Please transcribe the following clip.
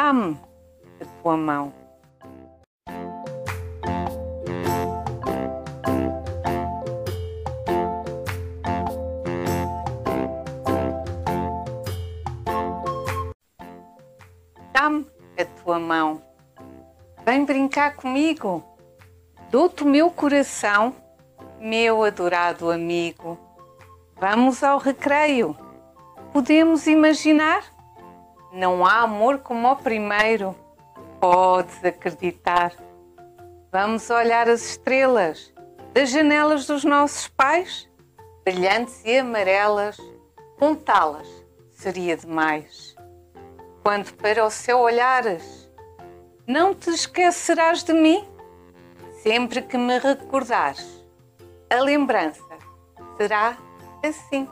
Dá-me a tua mão. Dá-me a tua mão. Vem brincar comigo. Dou-te o meu coração, meu adorado amigo. Vamos ao recreio. Podemos imaginar? Não há amor como o primeiro. Podes acreditar. Vamos olhar as estrelas das janelas dos nossos pais, brilhantes e amarelas. Contá-las seria demais. Quando para o céu olhares, não te esquecerás de mim? Sempre que me recordares, a lembrança será assim.